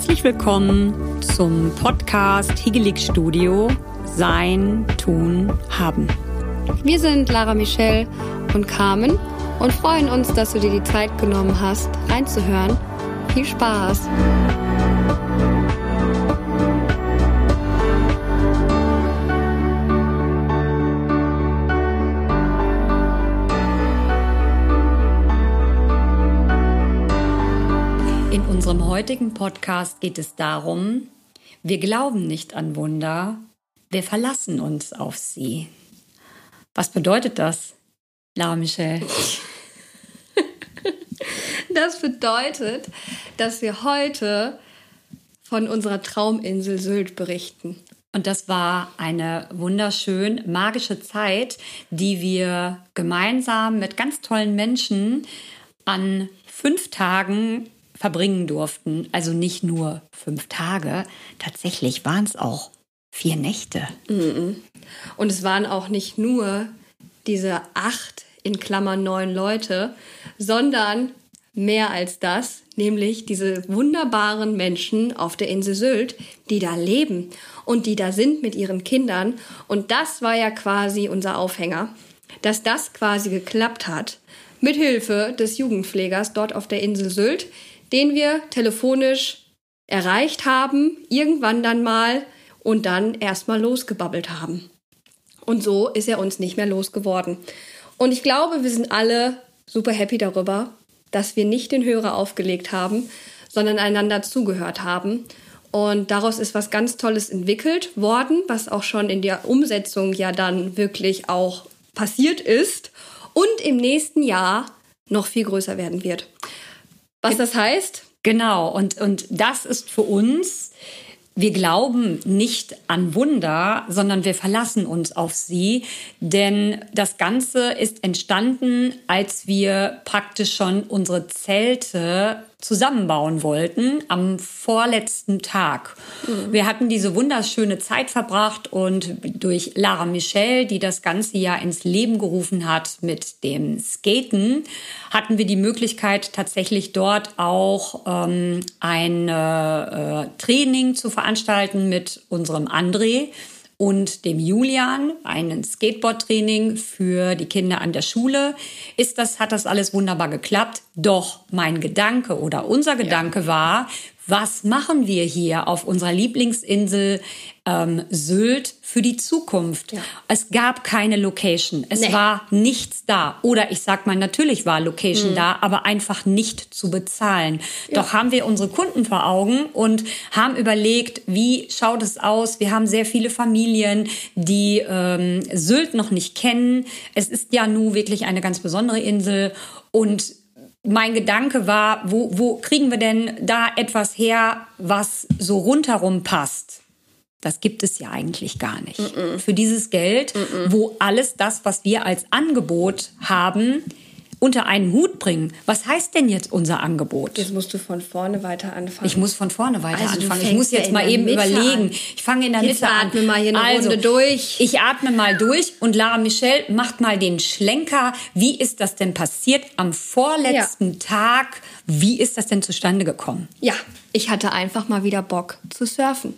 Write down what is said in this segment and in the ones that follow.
Herzlich willkommen zum Podcast Higelig Studio Sein, Tun, Haben. Wir sind Lara Michelle und Carmen und freuen uns, dass du dir die Zeit genommen hast, reinzuhören. Viel Spaß! Unserem heutigen Podcast geht es darum, wir glauben nicht an Wunder, wir verlassen uns auf sie. Was bedeutet das, Lara Michelle? Das bedeutet, dass wir heute von unserer Trauminsel Sylt berichten. Und das war eine wunderschön magische Zeit, die wir gemeinsam mit ganz tollen Menschen an fünf Tagen verbringen durften. Also nicht nur fünf Tage, tatsächlich waren es auch vier Nächte. Und es waren auch nicht nur diese acht in Klammern neun Leute, sondern mehr als das, nämlich diese wunderbaren Menschen auf der Insel Sylt, die da leben und die da sind mit ihren Kindern. Und das war ja quasi unser Aufhänger, dass das quasi geklappt hat, mit Hilfe des Jugendpflegers dort auf der Insel Sylt, den wir telefonisch erreicht haben, irgendwann dann mal und dann erstmal losgebabbelt haben. Und so ist er uns nicht mehr losgeworden. Und ich glaube, wir sind alle super happy darüber, dass wir nicht den Hörer aufgelegt haben, sondern einander zugehört haben. Und daraus ist was ganz Tolles entwickelt worden, was auch schon in der Umsetzung ja dann wirklich auch passiert ist und im nächsten Jahr noch viel größer werden wird. Was das heißt? Genau, und, und das ist für uns, wir glauben nicht an Wunder, sondern wir verlassen uns auf sie, denn das Ganze ist entstanden, als wir praktisch schon unsere Zelte zusammenbauen wollten am vorletzten Tag. Mhm. Wir hatten diese wunderschöne Zeit verbracht und durch Lara Michelle, die das ganze Jahr ins Leben gerufen hat mit dem Skaten, hatten wir die Möglichkeit tatsächlich dort auch ähm, ein äh, Training zu veranstalten mit unserem André und dem Julian, einen Skateboard-Training für die Kinder an der Schule. Ist das, hat das alles wunderbar geklappt. Doch mein Gedanke oder unser Gedanke ja. war, was machen wir hier auf unserer Lieblingsinsel ähm, Sylt für die Zukunft? Ja. Es gab keine Location. Es nee. war nichts da. Oder ich sag mal, natürlich war Location mhm. da, aber einfach nicht zu bezahlen. Ja. Doch haben wir unsere Kunden vor Augen und haben überlegt, wie schaut es aus? Wir haben sehr viele Familien, die ähm, Sylt noch nicht kennen. Es ist ja nun wirklich eine ganz besondere Insel und mein Gedanke war, wo, wo kriegen wir denn da etwas her, was so rundherum passt? Das gibt es ja eigentlich gar nicht. Mm -mm. Für dieses Geld, mm wo alles das, was wir als Angebot haben, unter einen Hut bringen. Was heißt denn jetzt unser Angebot? Jetzt musst du von vorne weiter anfangen. Ich muss von vorne weiter also anfangen. Ich muss jetzt mal eben überlegen. An. Ich fange in der jetzt Mitte an. atme mal hier eine also, Runde durch. Ich atme mal durch und Lara Michelle macht mal den Schlenker. Wie ist das denn passiert am vorletzten ja. Tag? Wie ist das denn zustande gekommen? Ja, ich hatte einfach mal wieder Bock zu surfen.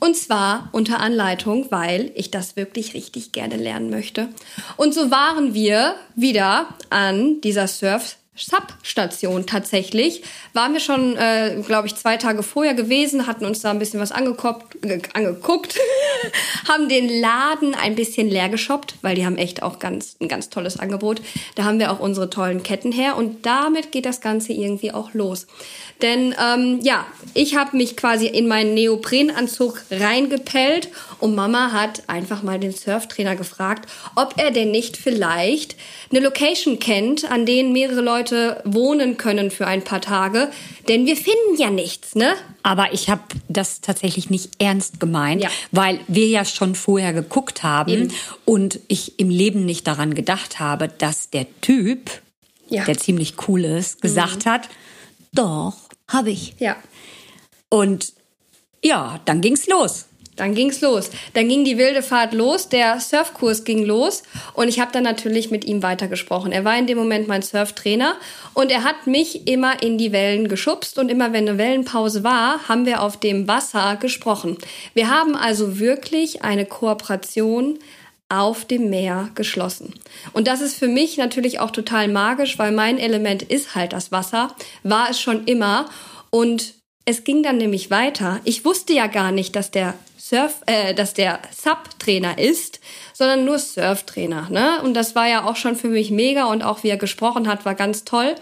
Und zwar unter Anleitung, weil ich das wirklich richtig gerne lernen möchte. Und so waren wir wieder an dieser Surf Substation tatsächlich. Waren wir schon, äh, glaube ich, zwei Tage vorher gewesen, hatten uns da ein bisschen was angeguckt, haben den Laden ein bisschen leer geshoppt, weil die haben echt auch ganz, ein ganz tolles Angebot. Da haben wir auch unsere tollen Ketten her und damit geht das Ganze irgendwie auch los. Denn ähm, ja, ich habe mich quasi in meinen Neoprenanzug reingepellt und Mama hat einfach mal den Surftrainer gefragt, ob er denn nicht vielleicht eine Location kennt, an denen mehrere Leute wohnen können für ein paar Tage. Denn wir finden ja nichts, ne? Aber ich habe das tatsächlich nicht ernst gemeint, ja. weil wir ja schon vorher geguckt haben Eben. und ich im Leben nicht daran gedacht habe, dass der Typ, ja. der ziemlich cool ist, gesagt mhm. hat, doch, habe ich. Ja. Und ja, dann ging's los. Dann ging's los. Dann ging die wilde Fahrt los, der Surfkurs ging los und ich habe dann natürlich mit ihm weitergesprochen. Er war in dem Moment mein Surftrainer und er hat mich immer in die Wellen geschubst und immer wenn eine Wellenpause war, haben wir auf dem Wasser gesprochen. Wir haben also wirklich eine Kooperation auf dem Meer geschlossen. Und das ist für mich natürlich auch total magisch, weil mein Element ist halt das Wasser, war es schon immer und es ging dann nämlich weiter. Ich wusste ja gar nicht, dass der Surf, äh, dass der Sub-Trainer ist, sondern nur Surftrainer. Ne? Und das war ja auch schon für mich mega und auch wie er gesprochen hat, war ganz toll.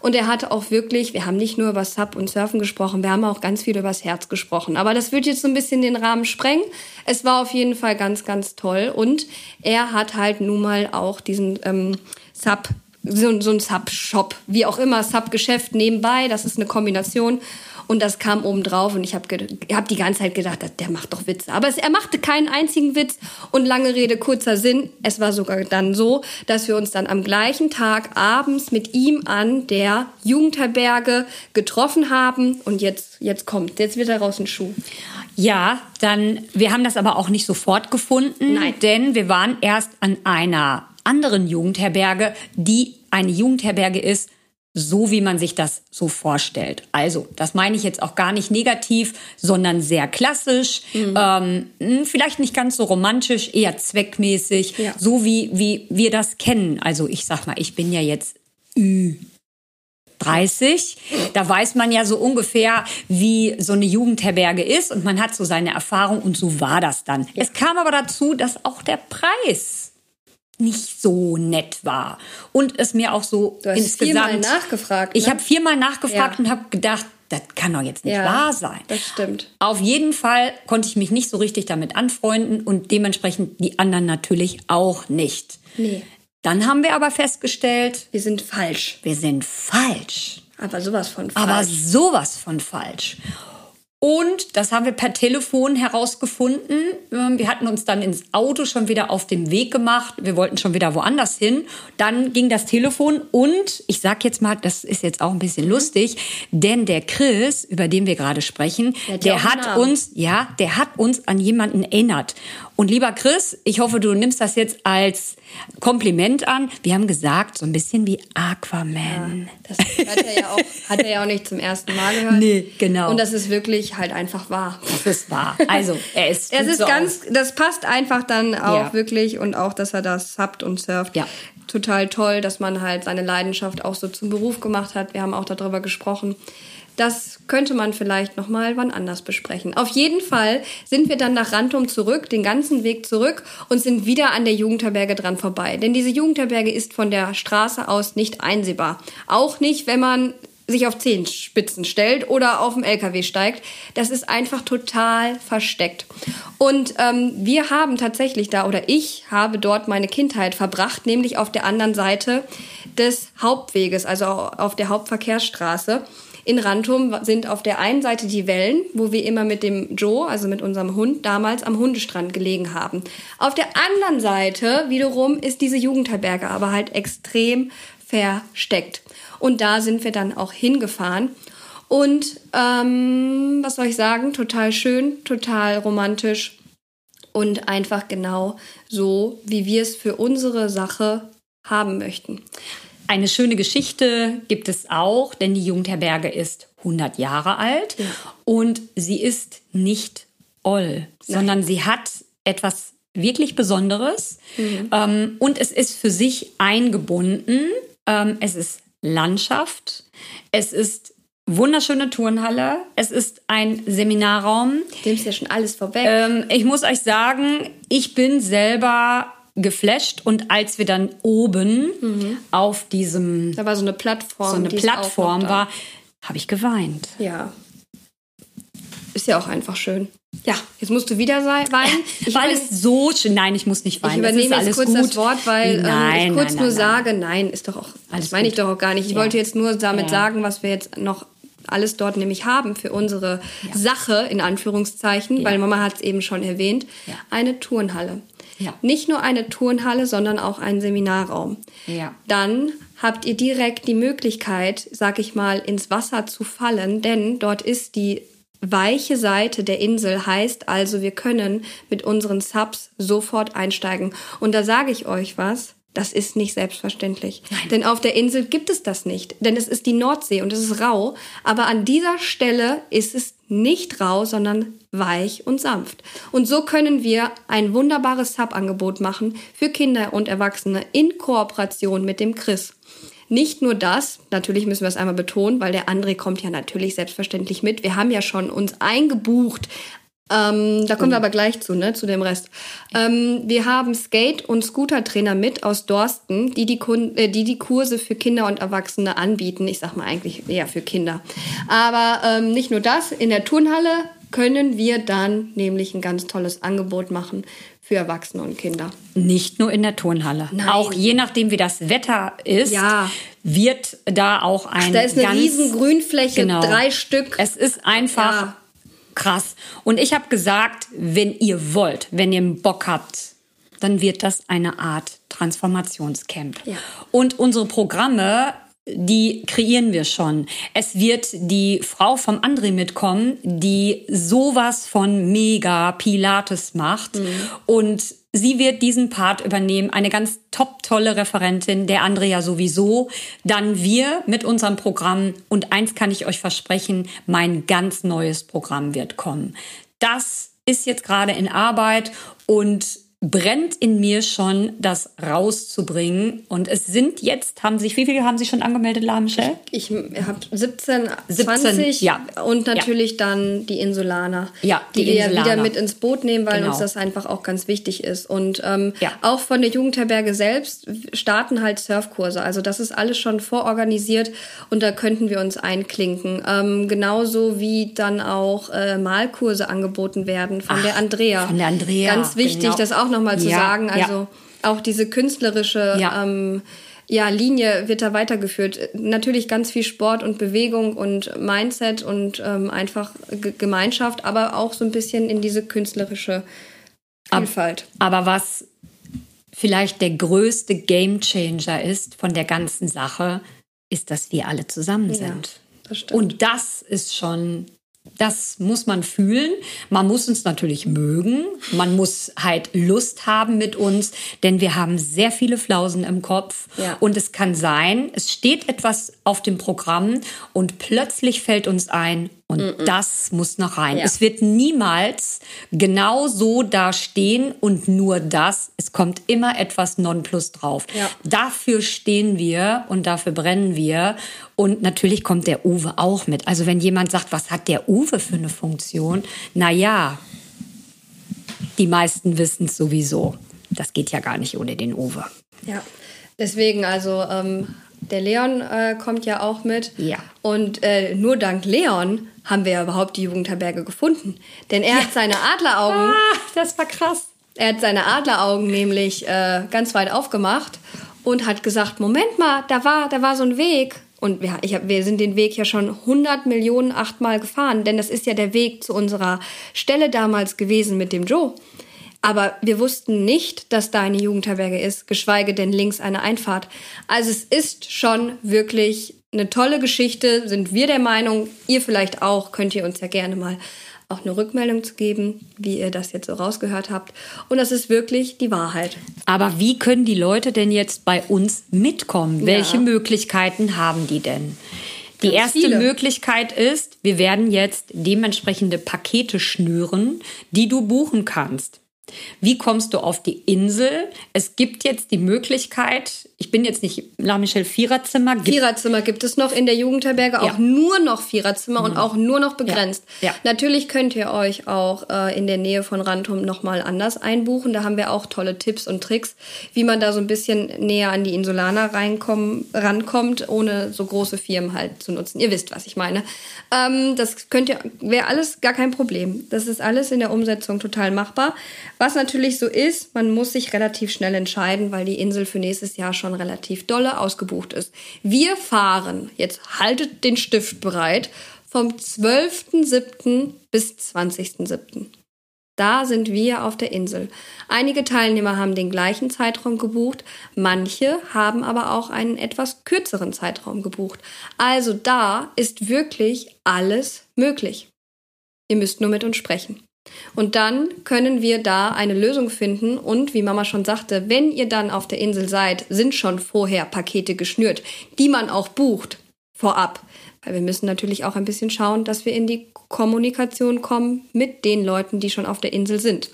Und er hatte auch wirklich, wir haben nicht nur über Sub und Surfen gesprochen, wir haben auch ganz viel über das Herz gesprochen. Aber das wird jetzt so ein bisschen den Rahmen sprengen. Es war auf jeden Fall ganz, ganz toll. Und er hat halt nun mal auch diesen ähm, Sub, so, so ein Sub-Shop, wie auch immer, Sub-Geschäft nebenbei. Das ist eine Kombination. Und das kam oben drauf und ich habe hab die ganze Zeit gedacht, der macht doch Witze. Aber es, er machte keinen einzigen Witz und lange Rede, kurzer Sinn. Es war sogar dann so, dass wir uns dann am gleichen Tag abends mit ihm an der Jugendherberge getroffen haben und jetzt, jetzt kommt, jetzt wird daraus ein Schuh. Ja, dann, wir haben das aber auch nicht sofort gefunden, Nein. denn wir waren erst an einer anderen Jugendherberge, die eine Jugendherberge ist, so wie man sich das so vorstellt. Also, das meine ich jetzt auch gar nicht negativ, sondern sehr klassisch, Mhm. ähm, vielleicht nicht ganz so romantisch, eher zweckmäßig, Ja. so wie, wie wir das kennen. Also, ich sag mal, ich bin ja jetzt Ü 30. Da weiß man ja so ungefähr, wie so eine Jugendherberge ist und man hat so seine Erfahrung und so war das dann. Es kam aber dazu, dass auch der Preis nicht so nett war und es mir auch so Du hast insgesamt viermal nachgefragt, Ich ne? habe viermal nachgefragt Ja. und habe gedacht, das kann doch jetzt nicht Ja, wahr sein. das stimmt. Auf jeden Fall konnte ich mich nicht so richtig damit anfreunden und dementsprechend die anderen natürlich auch nicht. Nee. Dann haben wir aber festgestellt, Wir sind falsch. wir sind falsch. Aber sowas von falsch. Aber sowas von falsch. Und das haben wir per Telefon herausgefunden. Ähm, Wir hatten uns dann ins Auto schon wieder auf den Weg gemacht. Wir wollten schon wieder woanders hin. Dann ging das Telefon und ich sag jetzt mal, das ist jetzt auch ein bisschen lustig, denn der Chris, über den wir gerade sprechen, Der hat ja der hat uns, ja, der hat uns an jemanden erinnert. Und lieber Chris, ich hoffe, du nimmst das jetzt als Kompliment an. Wir haben gesagt, so ein bisschen wie Aquaman. Das hat er, ja auch, hat er ja auch nicht zum ersten Mal gehört. Nee, genau. Und das ist wirklich halt einfach wahr. Das ist wahr. Also, er ist. Es ist so ganz, das passt einfach dann auch Ja. wirklich und auch, dass er das subbt und surft. Ja. Total toll, dass man halt seine Leidenschaft auch so zum Beruf gemacht hat. Wir haben auch darüber gesprochen. Das könnte man vielleicht noch mal wann anders besprechen. Auf jeden Fall sind wir dann nach Rantum zurück, den ganzen Weg zurück und sind wieder an der Jugendherberge dran vorbei. Denn diese Jugendherberge ist von der Straße aus nicht einsehbar. Auch nicht, wenn man sich auf Zehenspitzen stellt oder auf dem LKW steigt. Das ist einfach total versteckt. Und ähm, wir haben tatsächlich da, oder ich habe dort meine Kindheit verbracht, nämlich auf der anderen Seite des Hauptweges, also auf der Hauptverkehrsstraße. In Rantum sind auf der einen Seite die Wellen, wo wir immer mit dem Joe, also mit unserem Hund, damals am Hundestrand gelegen haben. Auf der anderen Seite wiederum ist diese Jugendherberge aber halt extrem versteckt. Und da sind wir dann auch hingefahren. Und ähm, was soll ich sagen? Total schön, total romantisch und einfach genau so, wie wir es für unsere Sache haben möchten. Eine schöne Geschichte gibt es auch, denn die Jugendherberge ist 100 Jahre alt und sie ist nicht oll, sondern sie hat etwas wirklich Besonderes ähm, und es ist für sich eingebunden. Ähm, es ist Landschaft, es ist wunderschöne Turnhalle, es ist ein Seminarraum. Du nimmst ja schon alles vorweg. Ähm, ich muss euch sagen, ich bin selber geflasht und als wir dann oben auf diesem da war so eine Plattform. so eine ist Plattform war, habe ich geweint. Ja. Ist ja auch einfach schön. Ja, jetzt musst du wieder weinen. Ich weil es so schön, nein, ich muss nicht ich weinen. es übernehme jetzt kurz gut. das Wort, weil ähm, nein, ich kurz nein, nur nein, sage, nein, ist doch auch, Alles das meine ich doch auch gar nicht. Ich Ja. wollte jetzt nur damit Ja. sagen, was wir jetzt noch alles dort nämlich haben für unsere Sache, in Anführungszeichen, weil Mama hat es eben schon erwähnt, Ja. eine Turnhalle. Ja. Nicht nur eine Turnhalle, sondern auch ein Seminarraum. Ja. Dann habt ihr direkt die Möglichkeit, sag ich mal, ins Wasser zu fallen, denn dort ist die weiche Seite der Insel heißt also, wir können mit unseren Subs sofort einsteigen. Und da sage ich euch was. Das ist nicht selbstverständlich. Nein. Denn auf der Insel gibt es das nicht. Denn es ist die Nordsee und es ist rau. Aber an dieser Stelle ist es nicht rau, sondern weich und sanft. Und so können wir ein wunderbares Sub-Angebot machen für Kinder und Erwachsene in Kooperation mit dem Chris. Nicht nur das, natürlich müssen wir es einmal betonen, weil der André kommt ja natürlich selbstverständlich mit. Wir haben ja schon uns eingebucht ähm, da kommen wir aber gleich zu, ne, zu dem Rest. Ähm, wir haben Skate- und Scooter-Trainer mit aus Dorsten, die die, Kun äh, die die Kurse für Kinder und Erwachsene anbieten. Ich sag mal eigentlich eher für Kinder. Aber ähm, nicht nur das, in der Turnhalle können wir dann nämlich ein ganz tolles Angebot machen für Erwachsene und Kinder. Nicht nur in der Turnhalle. Nein. Auch je nachdem, wie das Wetter ist, ja. wird da auch ein. Da ist eine ganz, riesen Grünfläche, genau. drei Stück. Es ist einfach ja krass. Und ich habe gesagt, wenn ihr wollt, wenn ihr Bock habt, dann wird das eine Art Transformationscamp. Ja. Und unsere Programme die kreieren wir schon. Es wird die Frau vom André mitkommen, die sowas von mega Pilates macht. Mhm. Und sie wird diesen Part übernehmen. Eine ganz top tolle Referentin, der André ja sowieso. Dann wir mit unserem Programm. Und eins kann ich euch versprechen, mein ganz neues Programm wird kommen. Das ist jetzt gerade in Arbeit und brennt in mir schon, das rauszubringen. Und es sind jetzt, haben sich, wie viele haben sich schon angemeldet, La Michelle? Ich, ich habe 17, 20 ja. und natürlich ja. dann die Insulaner, ja, die, die wir Insulaner. wieder mit ins Boot nehmen, weil genau. uns das einfach auch ganz wichtig ist. Und ähm, ja. auch von der Jugendherberge selbst starten halt Surfkurse. Also das ist alles schon vororganisiert und da könnten wir uns einklinken. Ähm, genauso wie dann auch äh, Malkurse angeboten werden von Ach, der Andrea. Von der Andrea. Ganz wichtig, genau. dass auch nochmal zu ja, sagen. Also ja. auch diese künstlerische ja. Ähm, ja, Linie wird da weitergeführt. Natürlich ganz viel Sport und Bewegung und Mindset und ähm, einfach G Gemeinschaft, aber auch so ein bisschen in diese künstlerische Vielfalt. Aber, aber was vielleicht der größte Gamechanger ist von der ganzen Sache, ist, dass wir alle zusammen sind. Das und das ist schon das muss man fühlen. Man muss uns natürlich mögen. Man muss halt Lust haben mit uns, denn wir haben sehr viele Flausen im Kopf. Ja. Und es kann sein, es steht etwas auf dem Programm und plötzlich fällt uns ein, und mm -mm. das muss noch rein. Ja. Es wird niemals genau so da stehen und nur das. Es kommt immer etwas Nonplus drauf. Ja. Dafür stehen wir und dafür brennen wir. Und natürlich kommt der Uwe auch mit. Also wenn jemand sagt, was hat der Uwe für eine Funktion? Na ja, die meisten wissen es sowieso. Das geht ja gar nicht ohne den Uwe. Ja, deswegen also ähm, der Leon äh, kommt ja auch mit. Ja. Und äh, nur dank Leon haben wir ja überhaupt die Jugendherberge gefunden. Denn er ja. hat seine Adleraugen. Ah, das war krass. Er hat seine Adleraugen nämlich äh, ganz weit aufgemacht und hat gesagt: Moment mal, da war, da war so ein Weg. Und wir, ich hab, wir sind den Weg ja schon 100 Millionen achtmal gefahren, denn das ist ja der Weg zu unserer Stelle damals gewesen mit dem Joe. Aber wir wussten nicht, dass da eine Jugendherberge ist, geschweige denn links eine Einfahrt. Also es ist schon wirklich eine tolle Geschichte, sind wir der Meinung. Ihr vielleicht auch, könnt ihr uns ja gerne mal auch eine Rückmeldung zu geben, wie ihr das jetzt so rausgehört habt. Und das ist wirklich die Wahrheit. Aber wie können die Leute denn jetzt bei uns mitkommen? Ja. Welche Möglichkeiten haben die denn? Die Ganz erste viele. Möglichkeit ist, wir werden jetzt dementsprechende Pakete schnüren, die du buchen kannst. Wie kommst du auf die Insel? Es gibt jetzt die Möglichkeit, ich bin jetzt nicht La Michelle Viererzimmer. Gibt Viererzimmer gibt es noch in der Jugendherberge, auch ja. nur noch Viererzimmer mhm. und auch nur noch begrenzt. Ja. Ja. Natürlich könnt ihr euch auch äh, in der Nähe von Rantum nochmal anders einbuchen. Da haben wir auch tolle Tipps und Tricks, wie man da so ein bisschen näher an die Insulaner reinkommen, rankommt, ohne so große Firmen halt zu nutzen. Ihr wisst, was ich meine. Ähm, das könnt ihr, wäre alles gar kein Problem. Das ist alles in der Umsetzung total machbar. Was natürlich so ist, man muss sich relativ schnell entscheiden, weil die Insel für nächstes Jahr schon relativ dolle ausgebucht ist. Wir fahren, jetzt haltet den Stift bereit, vom 12.07. bis 20.07. Da sind wir auf der Insel. Einige Teilnehmer haben den gleichen Zeitraum gebucht, manche haben aber auch einen etwas kürzeren Zeitraum gebucht. Also da ist wirklich alles möglich. Ihr müsst nur mit uns sprechen. Und dann können wir da eine Lösung finden. Und wie Mama schon sagte, wenn ihr dann auf der Insel seid, sind schon vorher Pakete geschnürt, die man auch bucht vorab. Weil wir müssen natürlich auch ein bisschen schauen, dass wir in die Kommunikation kommen mit den Leuten, die schon auf der Insel sind.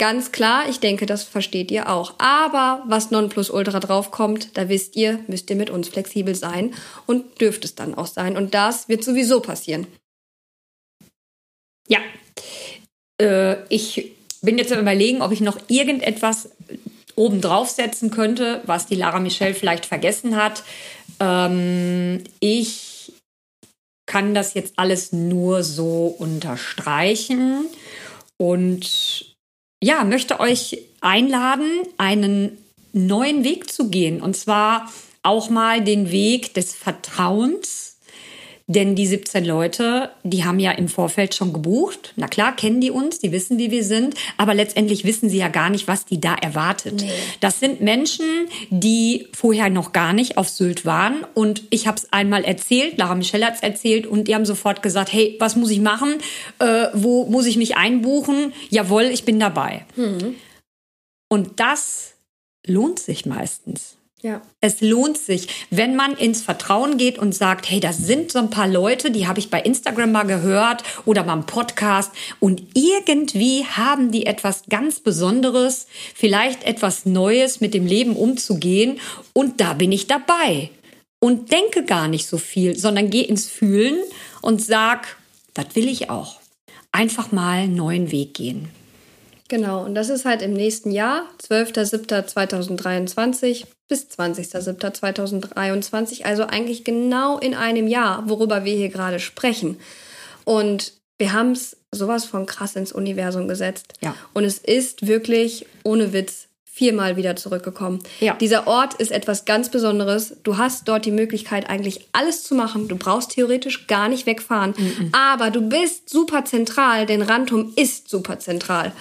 Ganz klar, ich denke, das versteht ihr auch. Aber was Nonplusultra draufkommt, da wisst ihr, müsst ihr mit uns flexibel sein und dürft es dann auch sein. Und das wird sowieso passieren. Ja. Äh, ich bin jetzt am überlegen, ob ich noch irgendetwas oben draufsetzen könnte, was die Lara Michelle vielleicht vergessen hat. Ähm, ich kann das jetzt alles nur so unterstreichen und ja, möchte euch einladen, einen neuen Weg zu gehen. Und zwar auch mal den Weg des Vertrauens denn die 17 Leute, die haben ja im Vorfeld schon gebucht. Na klar, kennen die uns, die wissen, wie wir sind, aber letztendlich wissen sie ja gar nicht, was die da erwartet. Nee. Das sind Menschen, die vorher noch gar nicht auf Sylt waren. Und ich habe es einmal erzählt, Lara Michelle hat es erzählt und die haben sofort gesagt, hey, was muss ich machen? Äh, wo muss ich mich einbuchen? Jawohl, ich bin dabei. Mhm. Und das lohnt sich meistens. Ja. Es lohnt sich, wenn man ins Vertrauen geht und sagt, hey, das sind so ein paar Leute, die habe ich bei Instagram mal gehört oder beim Podcast und irgendwie haben die etwas ganz Besonderes, vielleicht etwas Neues mit dem Leben umzugehen und da bin ich dabei. Und denke gar nicht so viel, sondern geh ins Fühlen und sag, das will ich auch. Einfach mal einen neuen Weg gehen. Genau, und das ist halt im nächsten Jahr, 12.07.2023 bis 20.07.2023, also eigentlich genau in einem Jahr, worüber wir hier gerade sprechen. Und wir haben es sowas von krass ins Universum gesetzt. Ja. Und es ist wirklich, ohne Witz, viermal wieder zurückgekommen. Ja. Dieser Ort ist etwas ganz Besonderes. Du hast dort die Möglichkeit, eigentlich alles zu machen. Du brauchst theoretisch gar nicht wegfahren. Mhm. Aber du bist super zentral, denn Rantum ist super zentral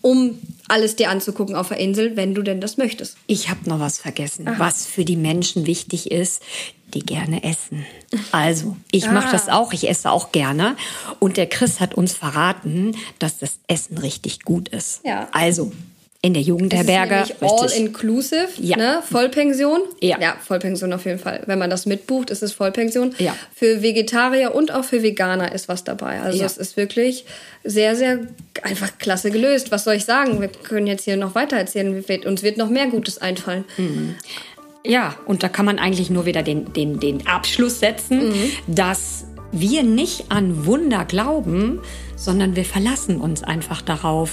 um alles dir anzugucken auf der Insel, wenn du denn das möchtest. Ich habe noch was vergessen, Aha. was für die Menschen wichtig ist, die gerne essen. Also, ich ah. mache das auch, ich esse auch gerne. Und der Chris hat uns verraten, dass das Essen richtig gut ist. Ja. Also, in der Jugendherberge. Das ist all inclusive, ja. ne? Vollpension. Ja. ja, Vollpension auf jeden Fall. Wenn man das mitbucht, ist es Vollpension. Ja. Für Vegetarier und auch für Veganer ist was dabei. Also ja. es ist wirklich sehr, sehr einfach klasse gelöst. Was soll ich sagen? Wir können jetzt hier noch weiter erzählen. Uns wird noch mehr Gutes einfallen. Mhm. Ja, und da kann man eigentlich nur wieder den, den, den Abschluss setzen, mhm. dass wir nicht an Wunder glauben, sondern wir verlassen uns einfach darauf,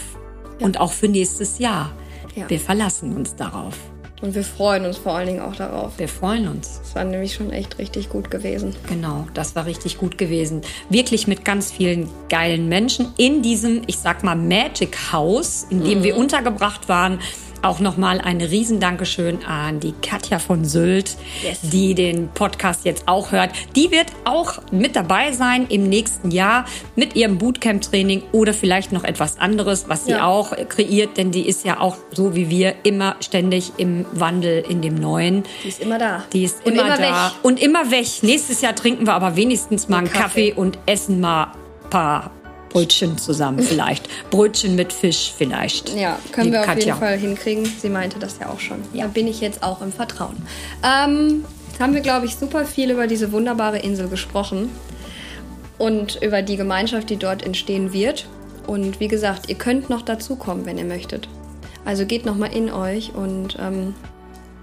und auch für nächstes Jahr. Ja. Wir verlassen uns darauf. Und wir freuen uns vor allen Dingen auch darauf. Wir freuen uns. Es war nämlich schon echt richtig gut gewesen. Genau, das war richtig gut gewesen. Wirklich mit ganz vielen geilen Menschen in diesem, ich sag mal, Magic House, in dem mhm. wir untergebracht waren auch nochmal ein Riesendankeschön an die Katja von Sylt, yes. die den Podcast jetzt auch hört. Die wird auch mit dabei sein im nächsten Jahr mit ihrem Bootcamp-Training oder vielleicht noch etwas anderes, was sie ja. auch kreiert, denn die ist ja auch so wie wir immer ständig im Wandel in dem Neuen. Die ist immer da. Die ist immer, immer, da. Weg. Und immer weg. Nächstes Jahr trinken wir aber wenigstens mal einen Kaffee. Kaffee und essen mal ein paar Brötchen zusammen vielleicht. Brötchen mit Fisch vielleicht. Ja, können wir auf Katja. jeden Fall hinkriegen. Sie meinte das ja auch schon. Ja. Da bin ich jetzt auch im Vertrauen. Ähm, jetzt haben wir, glaube ich, super viel über diese wunderbare Insel gesprochen und über die Gemeinschaft, die dort entstehen wird. Und wie gesagt, ihr könnt noch dazukommen, wenn ihr möchtet. Also geht noch mal in euch und ähm,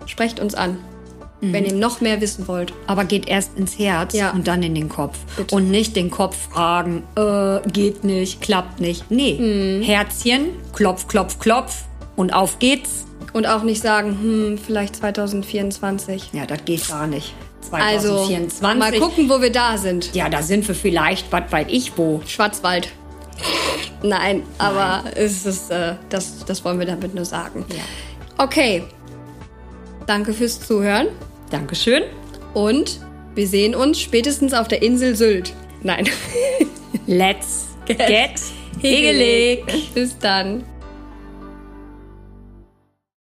sprecht uns an mhm. wenn ihr noch mehr wissen wollt. Aber geht erst ins Herz ja. und dann in den Kopf. Bitte. Und nicht den Kopf fragen, äh, geht nicht, klappt nicht. Nee, mhm. Herzchen, klopf, klopf, klopf und auf geht's. Und auch nicht sagen, hm, vielleicht 2024. Ja, das geht gar nicht. 2024. Also, mal gucken, wo wir da sind. Ja, da sind wir vielleicht, was weiß ich wo. Schwarzwald. Nein, aber Nein. Es ist, äh, das, das wollen wir damit nur sagen. Ja. Okay. Danke fürs Zuhören. Dankeschön. Und wir sehen uns spätestens auf der Insel Sylt. Nein. Let's get hegelig. Bis dann.